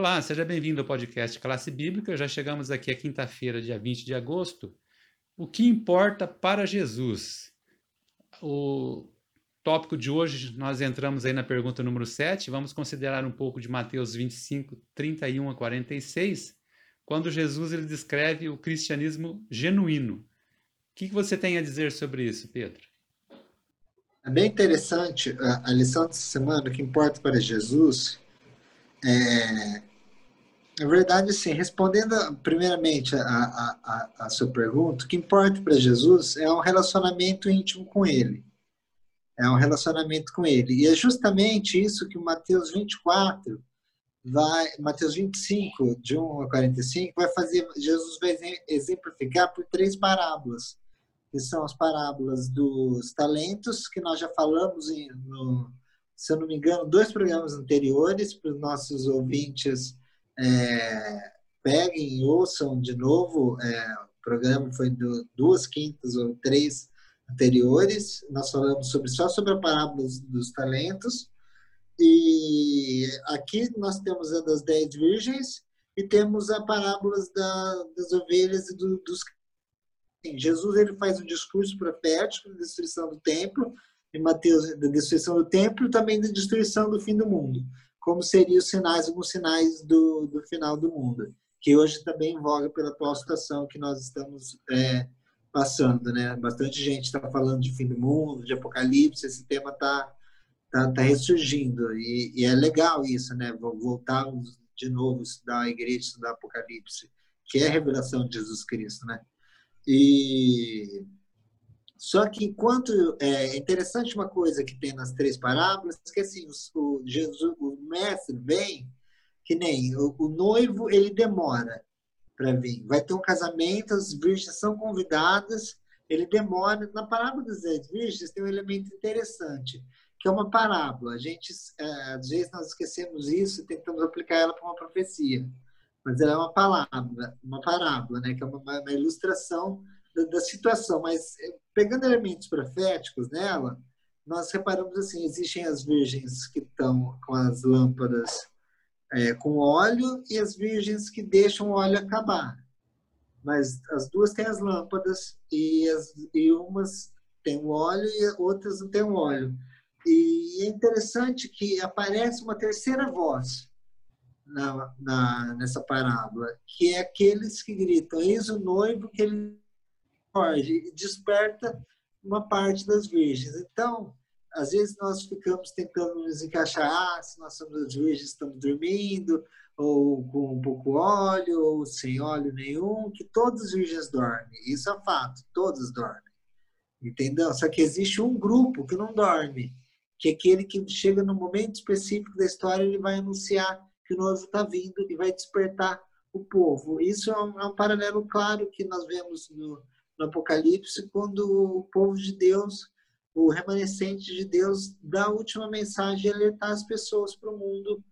Olá, seja bem-vindo ao podcast Classe Bíblica. Já chegamos aqui a quinta-feira, dia 20 de agosto. O que importa para Jesus? O tópico de hoje, nós entramos aí na pergunta número 7. Vamos considerar um pouco de Mateus 25, 31 a 46, quando Jesus ele descreve o cristianismo genuíno. O que você tem a dizer sobre isso, Pedro? É bem interessante a, a lição dessa semana, o que importa para Jesus é, na verdade, sim, respondendo primeiramente a, a, a, a sua pergunta, o que importa para Jesus é um relacionamento íntimo com Ele. É um relacionamento com Ele. E é justamente isso que o Mateus 24 vai, Mateus 25, de 1 a 45, vai fazer, Jesus vai exemplificar por três parábolas, que são as parábolas dos talentos, que nós já falamos em, no, se eu não me engano, dois programas anteriores para os nossos ouvintes é, peguem e ouçam de novo. É, o programa foi do, duas quintas ou três anteriores. Nós falamos sobre, só sobre a parábola dos, dos talentos. E aqui nós temos a das dez virgens e temos a parábola da, das ovelhas e do, dos Jesus ele faz um discurso profético de destruição do templo em Mateus da destruição do templo e também da destruição do fim do mundo, como seriam os sinais, alguns sinais do, do final do mundo, que hoje também em voga pela atual situação que nós estamos é, passando, né? Bastante gente está falando de fim do mundo, de apocalipse, esse tema está tá, tá ressurgindo e, e, é legal isso, né? Voltar de novo estudar a igreja, estudar apocalipse, que é a revelação de Jesus Cristo, né? E só que enquanto é interessante uma coisa que tem nas três parábolas, que assim, o, Jesus, o mestre vem, que nem o, o noivo, ele demora para vir. Vai ter um casamento, as virgens são convidadas, ele demora. Na parábola das dez virgens tem um elemento interessante, que é uma parábola. A gente, é, às vezes, nós esquecemos isso e tentamos aplicar ela para uma profecia. Mas ela é uma palavra, uma parábola, né? que é uma, uma ilustração da, da situação. Mas pegando elementos proféticos nela, nós reparamos assim, existem as virgens que estão com as lâmpadas é, com óleo e as virgens que deixam o óleo acabar. Mas as duas têm as lâmpadas e, as, e umas têm o óleo e outras não têm o óleo. E é interessante que aparece uma terceira voz na, na, nessa parábola, que é aqueles que gritam, eis o noivo que ele Jorge, desperta uma parte das virgens. Então, às vezes nós ficamos tentando nos encaixar, ah, se nós somos as virgens, estamos dormindo, ou com um pouco óleo, ou sem óleo nenhum, que todas as virgens dormem. Isso é fato, todas dormem. Entendeu? Só que existe um grupo que não dorme, que é aquele que chega no momento específico da história, ele vai anunciar que o noivo está vindo e vai despertar o povo. Isso é um, é um paralelo claro que nós vemos no, no Apocalipse, quando o povo de Deus, o remanescente de Deus, dá a última mensagem e alertar as pessoas para o mundo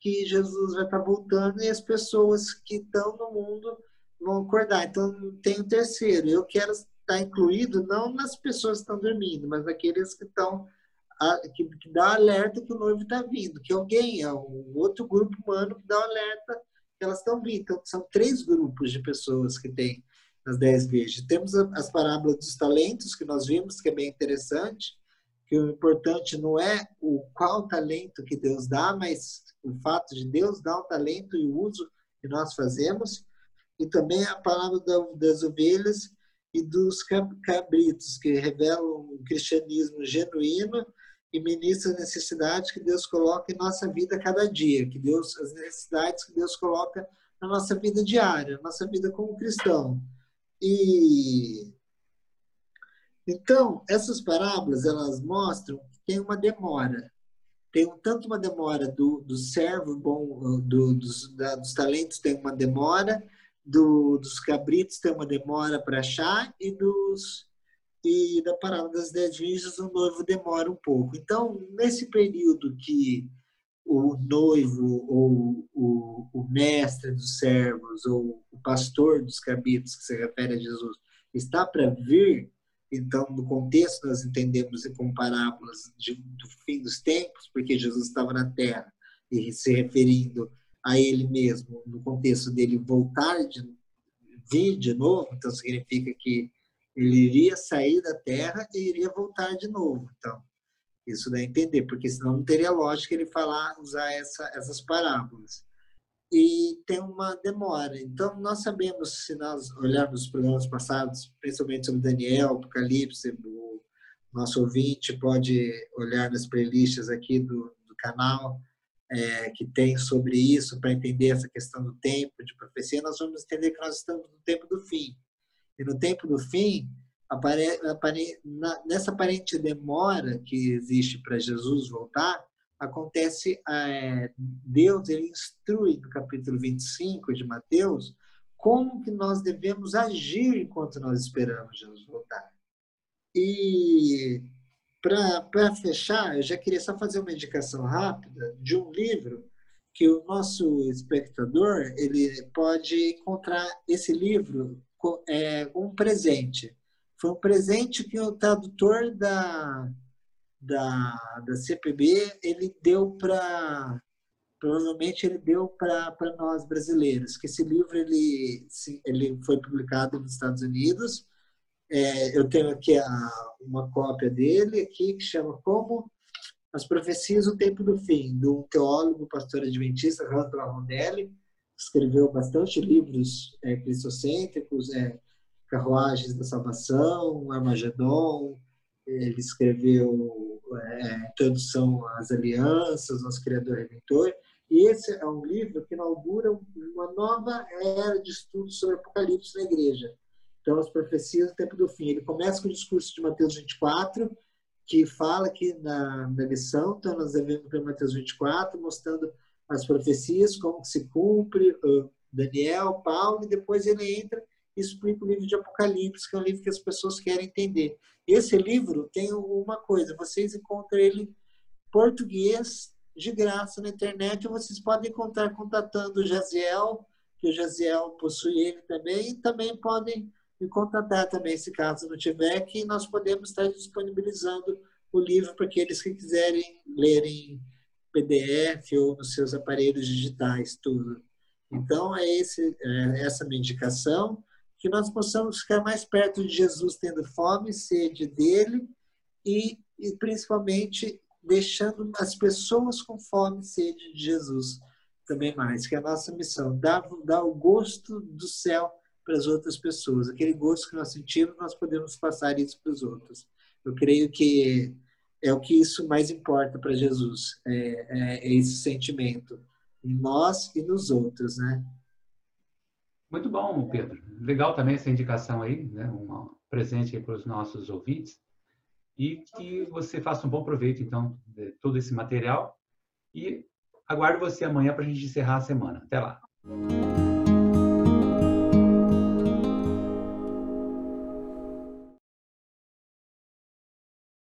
que Jesus vai estar voltando e as pessoas que estão no mundo vão acordar. Então, tem o terceiro. Eu quero estar incluído não nas pessoas que estão dormindo, mas naqueles que estão que, que dá alerta que o noivo está vindo, que alguém, é um outro grupo humano que dá alerta que elas estão vindo. Então, são três grupos de pessoas que tem nas dez virgens. Temos as parábolas dos talentos, que nós vimos, que é bem interessante, que o importante não é o qual talento que Deus dá, mas o fato de Deus dar o talento e o uso que nós fazemos. E também a palavra das ovelhas e dos cabritos, que revelam o cristianismo genuíno e ministra as necessidades que Deus coloca em nossa vida cada dia, que Deus as necessidades que Deus coloca na nossa vida diária, nossa vida como cristão. E então, essas parábolas, elas mostram que tem uma demora. Tem tanto uma demora do, do servo bom, do, dos, da, dos talentos tem uma demora, do, dos cabritos tem uma demora para achar, e dos e da parábola das dez virgens o noivo demora um pouco. Então, nesse período que o noivo ou o, o, mestre dos servos ou o pastor dos cabritos, que se refere a Jesus, está para vir, então, no contexto, nós entendemos como parábolas de, do fim dos tempos, porque Jesus estava na terra e se referindo a ele mesmo, no contexto dele voltar de vir de novo, então significa que ele iria sair da terra e iria voltar de novo. Então, isso dá a entender, porque senão não teria lógica ele falar, usar essa, essas parábolas. E tem uma demora. Então, nós sabemos, se nós olharmos os programas passados, principalmente sobre Daniel, Apocalipse, o nosso ouvinte pode olhar nas playlists aqui do, do canal, é, que tem sobre isso, para entender essa questão do tempo, de profecia, nós vamos entender que nós estamos no tempo do fim. E no tempo do fim, apare, apare, na, nessa aparente demora que existe para Jesus voltar, acontece, é, Deus ele instrui no capítulo 25 de Mateus como que nós devemos agir enquanto nós esperamos Jesus voltar. E para fechar, eu já queria só fazer uma indicação rápida de um livro que o nosso espectador ele pode encontrar esse livro é, um presente. Foi um presente que o tradutor da, da, da CPB ele deu para provavelmente ele deu para nós brasileiros que esse livro ele ele foi publicado nos Estados Unidos. É, eu tenho aqui a, uma cópia dele aqui que chama Como as Profecias do Tempo do Fim, do teólogo, pastor adventista, Randall Rondelli, escreveu bastante livros é, cristocêntricos, é, Carruagens da Salvação, Armagedon, ele escreveu é, Introdução às Alianças, Nosso Criador Redentor, e esse é um livro que inaugura uma nova era de estudo sobre Apocalipse na igreja. Então, as profecias do tempo do fim. Ele começa com o discurso de Mateus 24, que fala aqui na, na lição, então nós devemos ver Mateus 24, mostrando as profecias, como se cumpre, Daniel, Paulo, e depois ele entra explica o livro de Apocalipse, que é um livro que as pessoas querem entender. Esse livro tem uma coisa, vocês encontram ele português de graça na internet, vocês podem encontrar contatando o Jaziel, que o Jaziel possui ele também, e também podem e contatar também, se caso não tiver, que nós podemos estar disponibilizando o livro para aqueles que quiserem lerem PDF ou nos seus aparelhos digitais, tudo. Então, é, esse, é essa minha indicação, que nós possamos ficar mais perto de Jesus, tendo fome e sede dele, e, e principalmente deixando as pessoas com fome e sede de Jesus também mais, que é a nossa missão, dar, dar o gosto do céu para as outras pessoas. Aquele gosto que nós sentimos, nós podemos passar isso para os outros. Eu creio que é o que isso mais importa para Jesus, é, é, é, esse sentimento em nós e nos outros, né? Muito bom, Pedro. Legal também essa indicação aí, né? Um presente para os nossos ouvintes e que você faça um bom proveito, então, de todo esse material e aguardo você amanhã para a gente encerrar a semana. Até lá.